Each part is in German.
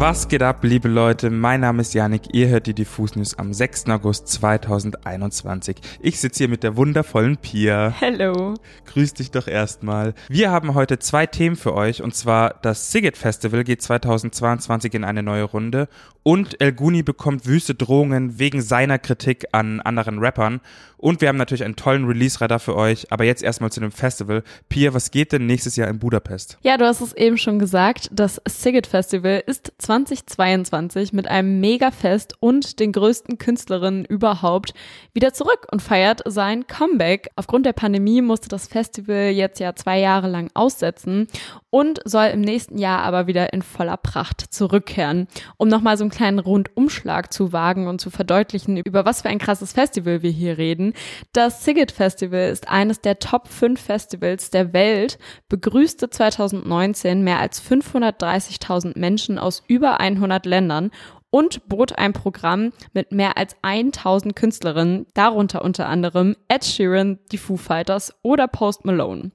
Was geht ab, liebe Leute? Mein Name ist Janik. Ihr hört die Diffus News am 6. August 2021. Ich sitze hier mit der wundervollen Pia. Hello. Grüß dich doch erstmal. Wir haben heute zwei Themen für euch und zwar das Siget Festival geht 2022 in eine neue Runde und El Guni bekommt wüste Drohungen wegen seiner Kritik an anderen Rappern und wir haben natürlich einen tollen Release-Radar für euch. Aber jetzt erstmal zu dem Festival. Pia, was geht denn nächstes Jahr in Budapest? Ja, du hast es eben schon gesagt. Das Siget Festival ist 2022 mit einem Mega-Fest und den größten Künstlerinnen überhaupt wieder zurück und feiert sein Comeback. Aufgrund der Pandemie musste das Festival jetzt ja zwei Jahre lang aussetzen und soll im nächsten Jahr aber wieder in voller Pracht zurückkehren. Um nochmal so einen kleinen Rundumschlag zu wagen und zu verdeutlichen, über was für ein krasses Festival wir hier reden, das Siget Festival ist eines der Top 5 Festivals der Welt, begrüßte 2019 mehr als 530.000 Menschen aus über 100 Ländern und bot ein Programm mit mehr als 1000 Künstlerinnen, darunter unter anderem Ed Sheeran, die Foo Fighters oder Post Malone.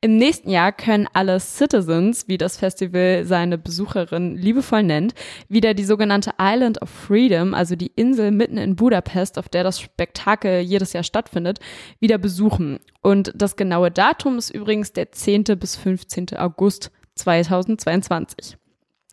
Im nächsten Jahr können alle Citizens, wie das Festival seine Besucherinnen liebevoll nennt, wieder die sogenannte Island of Freedom, also die Insel mitten in Budapest, auf der das Spektakel jedes Jahr stattfindet, wieder besuchen. Und das genaue Datum ist übrigens der 10. bis 15. August 2022.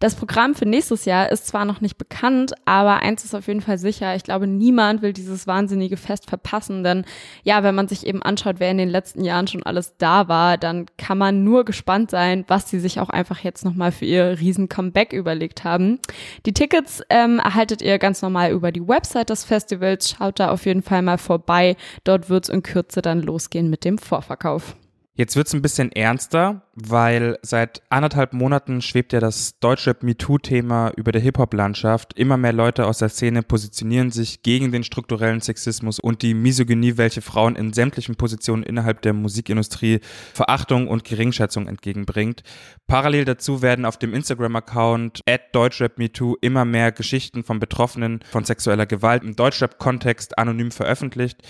Das Programm für nächstes Jahr ist zwar noch nicht bekannt, aber eins ist auf jeden Fall sicher. Ich glaube, niemand will dieses wahnsinnige Fest verpassen, denn ja, wenn man sich eben anschaut, wer in den letzten Jahren schon alles da war, dann kann man nur gespannt sein, was sie sich auch einfach jetzt nochmal für ihr riesen Comeback überlegt haben. Die Tickets ähm, erhaltet ihr ganz normal über die Website des Festivals. Schaut da auf jeden Fall mal vorbei. Dort wird es in Kürze dann losgehen mit dem Vorverkauf. Jetzt wird's ein bisschen ernster, weil seit anderthalb Monaten schwebt ja das deutsche MeToo-Thema über der Hip-Hop-Landschaft. Immer mehr Leute aus der Szene positionieren sich gegen den strukturellen Sexismus und die Misogynie, welche Frauen in sämtlichen Positionen innerhalb der Musikindustrie Verachtung und Geringschätzung entgegenbringt. Parallel dazu werden auf dem Instagram-Account DeutschrapMeToo immer mehr Geschichten von Betroffenen von sexueller Gewalt im Deutschrap-Kontext anonym veröffentlicht,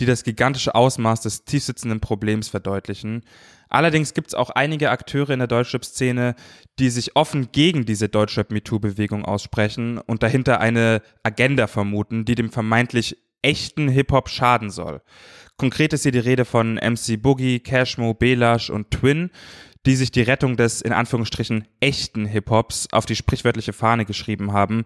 die das gigantische Ausmaß des tiefsitzenden Problems verdeutlichen. Allerdings gibt es auch einige Akteure in der Deutschrap-Szene, die sich offen gegen diese Deutschrap-MeToo-Bewegung aussprechen und dahinter eine Agenda vermuten, die dem vermeintlich echten Hip-Hop schaden soll. Konkret ist hier die Rede von MC Boogie, Cashmo, Belash und Twin, die sich die Rettung des in Anführungsstrichen echten Hip-Hops auf die sprichwörtliche Fahne geschrieben haben,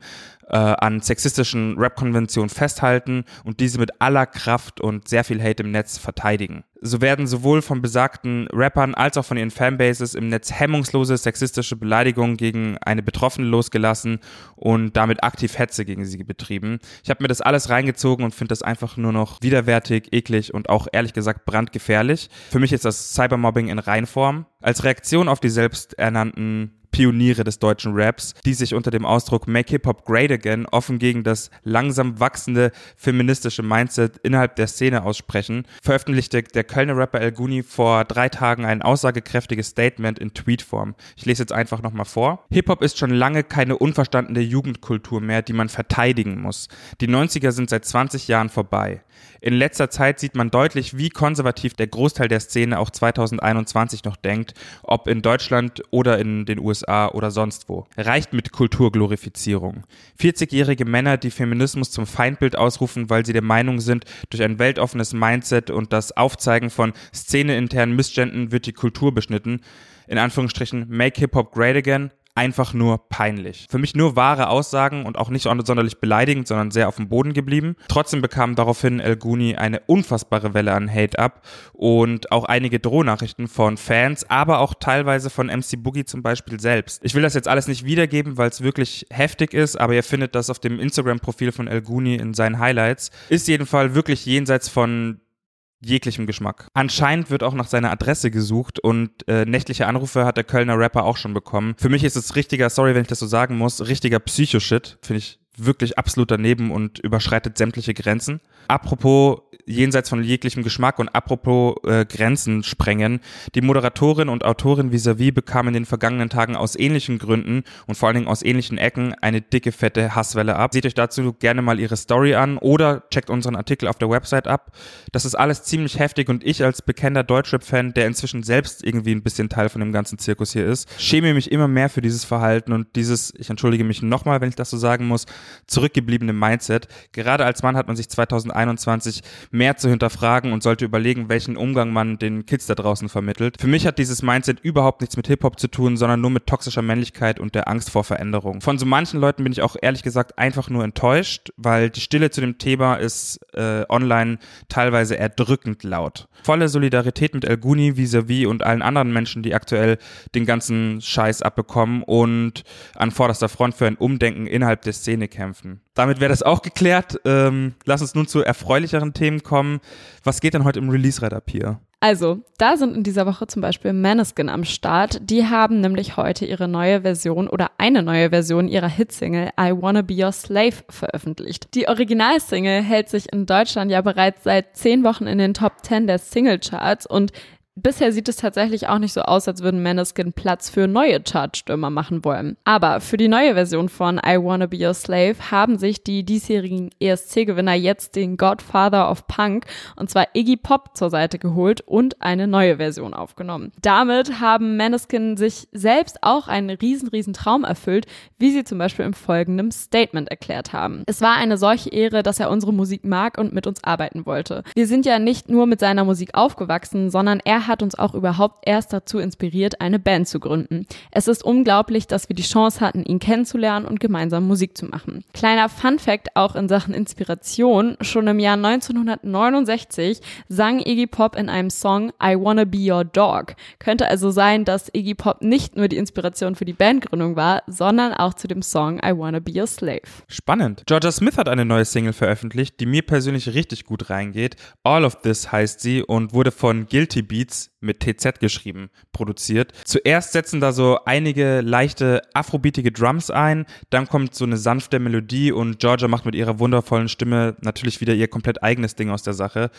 äh, an sexistischen Rap-Konventionen festhalten und diese mit aller Kraft und sehr viel Hate im Netz verteidigen. So werden sowohl von besagten Rappern als auch von ihren Fanbases im Netz hemmungslose sexistische Beleidigungen gegen eine Betroffene losgelassen und damit aktiv Hetze gegen sie betrieben. Ich habe mir das alles reingezogen und finde das einfach nur noch widerwärtig, eklig und auch ehrlich gesagt brandgefährlich. Für mich ist das Cybermobbing in Reinform. Als Reaktion auf die selbsternannten Pioniere des deutschen Raps, die sich unter dem Ausdruck Make Hip Hop Great Again offen gegen das langsam wachsende feministische Mindset innerhalb der Szene aussprechen, veröffentlichte der Kölner Rapper El Guni vor drei Tagen ein aussagekräftiges Statement in Tweetform. Ich lese jetzt einfach nochmal vor. Hip Hop ist schon lange keine unverstandene Jugendkultur mehr, die man verteidigen muss. Die 90er sind seit 20 Jahren vorbei. In letzter Zeit sieht man deutlich, wie konservativ der Großteil der Szene auch 2021 noch denkt, ob in Deutschland oder in den USA oder sonst wo. Reicht mit Kulturglorifizierung. 40-jährige Männer, die Feminismus zum Feindbild ausrufen, weil sie der Meinung sind, durch ein weltoffenes Mindset und das Aufzeigen von szeneinternen Missständen wird die Kultur beschnitten. In Anführungsstrichen, make Hip-Hop great again, einfach nur peinlich. Für mich nur wahre Aussagen und auch nicht sonderlich beleidigend, sondern sehr auf dem Boden geblieben. Trotzdem bekam daraufhin El Guni eine unfassbare Welle an Hate ab und auch einige Drohnachrichten von Fans, aber auch teilweise von MC Boogie zum Beispiel selbst. Ich will das jetzt alles nicht wiedergeben, weil es wirklich heftig ist, aber ihr findet das auf dem Instagram-Profil von El Guni in seinen Highlights. Ist jedenfalls wirklich jenseits von jeglichem Geschmack. Anscheinend wird auch nach seiner Adresse gesucht und äh, nächtliche Anrufe hat der Kölner Rapper auch schon bekommen. Für mich ist es richtiger, sorry, wenn ich das so sagen muss, richtiger Psychoshit. Finde ich wirklich absolut daneben und überschreitet sämtliche Grenzen. Apropos jenseits von jeglichem Geschmack und apropos äh, Grenzen sprengen. Die Moderatorin und Autorin Visavi bekam in den vergangenen Tagen aus ähnlichen Gründen und vor allen Dingen aus ähnlichen Ecken eine dicke, fette Hasswelle ab. Seht euch dazu gerne mal ihre Story an oder checkt unseren Artikel auf der Website ab. Das ist alles ziemlich heftig und ich als bekennender Deutschrap-Fan, der inzwischen selbst irgendwie ein bisschen Teil von dem ganzen Zirkus hier ist, schäme mich immer mehr für dieses Verhalten und dieses, ich entschuldige mich nochmal, wenn ich das so sagen muss, zurückgebliebene Mindset. Gerade als Mann hat man sich 2021 mehr zu hinterfragen und sollte überlegen, welchen Umgang man den Kids da draußen vermittelt. Für mich hat dieses Mindset überhaupt nichts mit Hip-Hop zu tun, sondern nur mit toxischer Männlichkeit und der Angst vor Veränderung. Von so manchen Leuten bin ich auch ehrlich gesagt einfach nur enttäuscht, weil die Stille zu dem Thema ist äh, online teilweise erdrückend laut. Volle Solidarität mit El Guni vis-à-vis und allen anderen Menschen, die aktuell den ganzen Scheiß abbekommen und an vorderster Front für ein Umdenken innerhalb der Szene kämpfen. Damit wäre das auch geklärt. Ähm, lass uns nun zu erfreulicheren Themen kommen. Was geht denn heute im Release-Rad ab hier? Also, da sind in dieser Woche zum Beispiel Maneskin am Start. Die haben nämlich heute ihre neue Version oder eine neue Version ihrer Hitsingle I Wanna Be Your Slave veröffentlicht. Die Originalsingle hält sich in Deutschland ja bereits seit zehn Wochen in den Top 10 der Singlecharts und Bisher sieht es tatsächlich auch nicht so aus, als würden Maneskin Platz für neue Chartstürmer machen wollen. Aber für die neue Version von I Wanna Be Your Slave haben sich die diesjährigen ESC-Gewinner jetzt den Godfather of Punk, und zwar Iggy Pop, zur Seite geholt und eine neue Version aufgenommen. Damit haben Maneskin sich selbst auch einen riesen, riesen Traum erfüllt, wie sie zum Beispiel im folgenden Statement erklärt haben. Es war eine solche Ehre, dass er unsere Musik mag und mit uns arbeiten wollte. Wir sind ja nicht nur mit seiner Musik aufgewachsen, sondern er hat uns auch überhaupt erst dazu inspiriert, eine Band zu gründen. Es ist unglaublich, dass wir die Chance hatten, ihn kennenzulernen und gemeinsam Musik zu machen. Kleiner Fun Fact auch in Sachen Inspiration. Schon im Jahr 1969 sang Iggy Pop in einem Song I Wanna Be Your Dog. Könnte also sein, dass Iggy Pop nicht nur die Inspiration für die Bandgründung war, sondern auch zu dem Song I Wanna Be Your Slave. Spannend. Georgia Smith hat eine neue Single veröffentlicht, die mir persönlich richtig gut reingeht. All of This heißt sie und wurde von Guilty Beats Beats mit TZ geschrieben, produziert. Zuerst setzen da so einige leichte afrobeatige Drums ein, dann kommt so eine sanfte Melodie und Georgia macht mit ihrer wundervollen Stimme natürlich wieder ihr komplett eigenes Ding aus der Sache.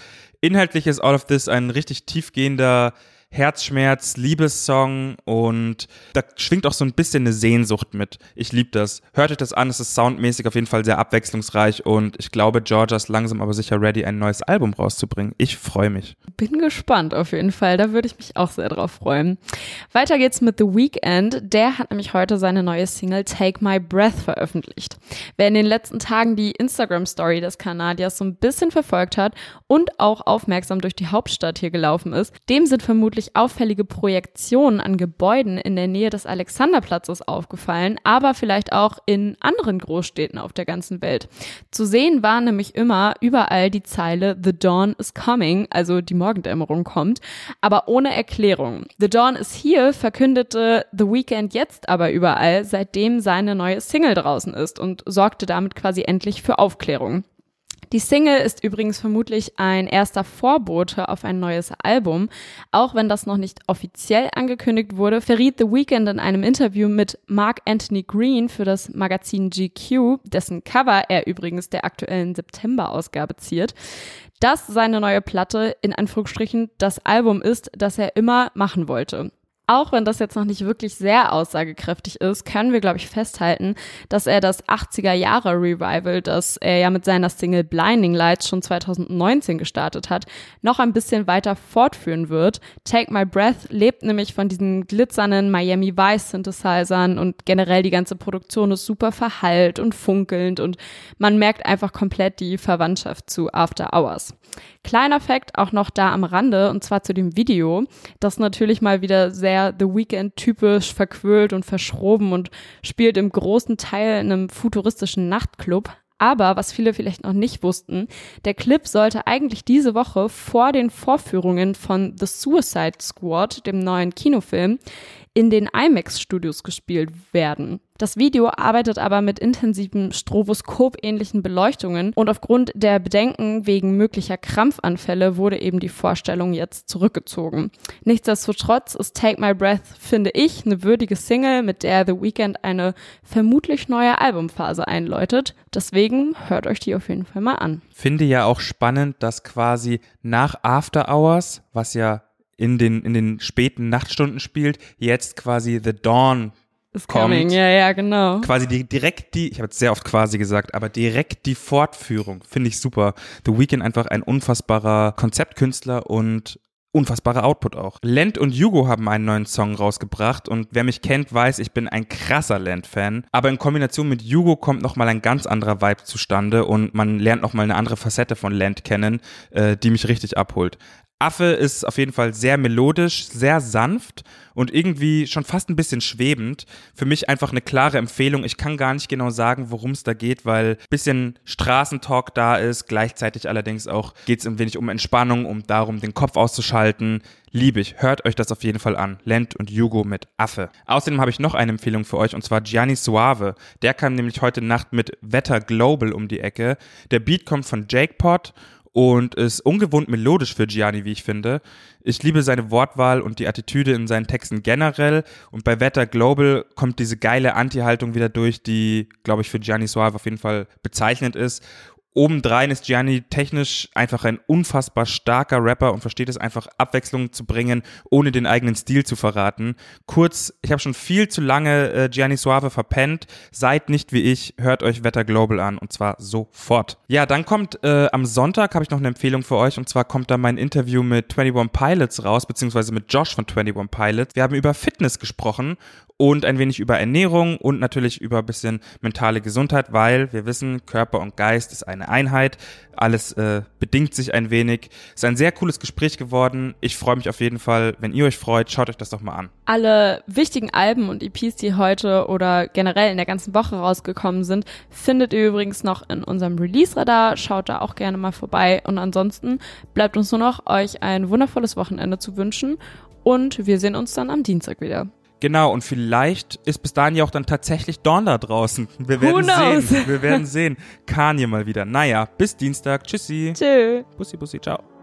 Inhaltlich ist All of This ein richtig tiefgehender Herzschmerz, Liebessong und da schwingt auch so ein bisschen eine Sehnsucht mit. Ich liebe das. Hört euch das an, es ist soundmäßig auf jeden Fall sehr abwechslungsreich und ich glaube, Georgia ist langsam aber sicher ready, ein neues Album rauszubringen. Ich freue mich. Bin gespannt auf jeden Fall, da würde ich mich auch sehr drauf freuen. Weiter geht's mit The Weeknd. Der hat nämlich heute seine neue Single Take My Breath veröffentlicht. Wer in den letzten Tagen die Instagram-Story des Kanadiers so ein bisschen verfolgt hat und auch aufmerksam durch die Hauptstadt hier gelaufen ist, dem sind vermutlich wirklich auffällige Projektionen an Gebäuden in der Nähe des Alexanderplatzes aufgefallen, aber vielleicht auch in anderen Großstädten auf der ganzen Welt. Zu sehen war nämlich immer überall die Zeile The Dawn is coming, also die Morgendämmerung kommt, aber ohne Erklärung. The Dawn is here verkündete The Weekend jetzt aber überall, seitdem seine neue Single draußen ist und sorgte damit quasi endlich für Aufklärung. Die Single ist übrigens vermutlich ein erster Vorbote auf ein neues Album. Auch wenn das noch nicht offiziell angekündigt wurde, verriet The Weeknd in einem Interview mit Mark Anthony Green für das Magazin GQ, dessen Cover er übrigens der aktuellen September-Ausgabe ziert, dass seine neue Platte in Anführungsstrichen das Album ist, das er immer machen wollte. Auch wenn das jetzt noch nicht wirklich sehr aussagekräftig ist, können wir, glaube ich, festhalten, dass er das 80er Jahre Revival, das er ja mit seiner Single Blinding Lights schon 2019 gestartet hat, noch ein bisschen weiter fortführen wird. Take My Breath lebt nämlich von diesen glitzernden Miami Vice Synthesizern und generell die ganze Produktion ist super verhallt und funkelnd und man merkt einfach komplett die Verwandtschaft zu After Hours. Kleiner Fact auch noch da am Rande und zwar zu dem Video, das natürlich mal wieder sehr The Weeknd typisch verquölt und verschroben und spielt im großen Teil in einem futuristischen Nachtclub. Aber was viele vielleicht noch nicht wussten, der Clip sollte eigentlich diese Woche vor den Vorführungen von The Suicide Squad, dem neuen Kinofilm, in den IMAX-Studios gespielt werden. Das Video arbeitet aber mit intensiven Stroboskop-ähnlichen Beleuchtungen und aufgrund der Bedenken wegen möglicher Krampfanfälle wurde eben die Vorstellung jetzt zurückgezogen. Nichtsdestotrotz ist Take My Breath, finde ich, eine würdige Single, mit der The Weeknd eine vermutlich neue Albumphase einläutet. Deswegen hört euch die auf jeden Fall mal an. Finde ja auch spannend, dass quasi nach After Hours, was ja in den, in den späten Nachtstunden spielt, jetzt quasi The Dawn Is coming, ja, ja, genau. Quasi die, direkt die, ich habe jetzt sehr oft quasi gesagt, aber direkt die Fortführung finde ich super. The Weeknd einfach ein unfassbarer Konzeptkünstler und unfassbarer Output auch. Lent und Hugo haben einen neuen Song rausgebracht und wer mich kennt, weiß, ich bin ein krasser Lent-Fan. Aber in Kombination mit Hugo kommt nochmal ein ganz anderer Vibe zustande und man lernt nochmal eine andere Facette von Lent kennen, äh, die mich richtig abholt. Affe ist auf jeden Fall sehr melodisch, sehr sanft und irgendwie schon fast ein bisschen schwebend. Für mich einfach eine klare Empfehlung. Ich kann gar nicht genau sagen, worum es da geht, weil ein bisschen Straßentalk da ist. Gleichzeitig allerdings auch geht es ein wenig um Entspannung, um darum, den Kopf auszuschalten. Liebe ich. Hört euch das auf jeden Fall an. Lent und Hugo mit Affe. Außerdem habe ich noch eine Empfehlung für euch und zwar Gianni Suave. Der kam nämlich heute Nacht mit Wetter Global um die Ecke. Der Beat kommt von Jake Pot und ist ungewohnt melodisch für Gianni, wie ich finde. Ich liebe seine Wortwahl und die Attitüde in seinen Texten generell. Und bei Wetter Global kommt diese geile Anti-Haltung wieder durch, die, glaube ich, für Gianni Suave auf jeden Fall bezeichnend ist. Obendrein ist Gianni technisch einfach ein unfassbar starker Rapper und versteht es einfach, Abwechslung zu bringen, ohne den eigenen Stil zu verraten. Kurz, ich habe schon viel zu lange äh, Gianni Suave verpennt. Seid nicht wie ich, hört euch Wetter Global an und zwar sofort. Ja, dann kommt äh, am Sonntag, habe ich noch eine Empfehlung für euch und zwar kommt da mein Interview mit 21 Pilots raus, beziehungsweise mit Josh von 21 Pilots. Wir haben über Fitness gesprochen und ein wenig über Ernährung und natürlich über ein bisschen mentale Gesundheit, weil wir wissen, Körper und Geist ist Einheit. Alles äh, bedingt sich ein wenig. Es ist ein sehr cooles Gespräch geworden. Ich freue mich auf jeden Fall. Wenn ihr euch freut, schaut euch das doch mal an. Alle wichtigen Alben und EPs, die heute oder generell in der ganzen Woche rausgekommen sind, findet ihr übrigens noch in unserem Release-Radar. Schaut da auch gerne mal vorbei. Und ansonsten bleibt uns nur noch, euch ein wundervolles Wochenende zu wünschen. Und wir sehen uns dann am Dienstag wieder. Genau, und vielleicht ist bis dahin ja auch dann tatsächlich Dawn da draußen. Wir werden sehen. Wir werden sehen. Kanye mal wieder. Naja, bis Dienstag. Tschüssi. Tschö. Bussi, bussi, ciao.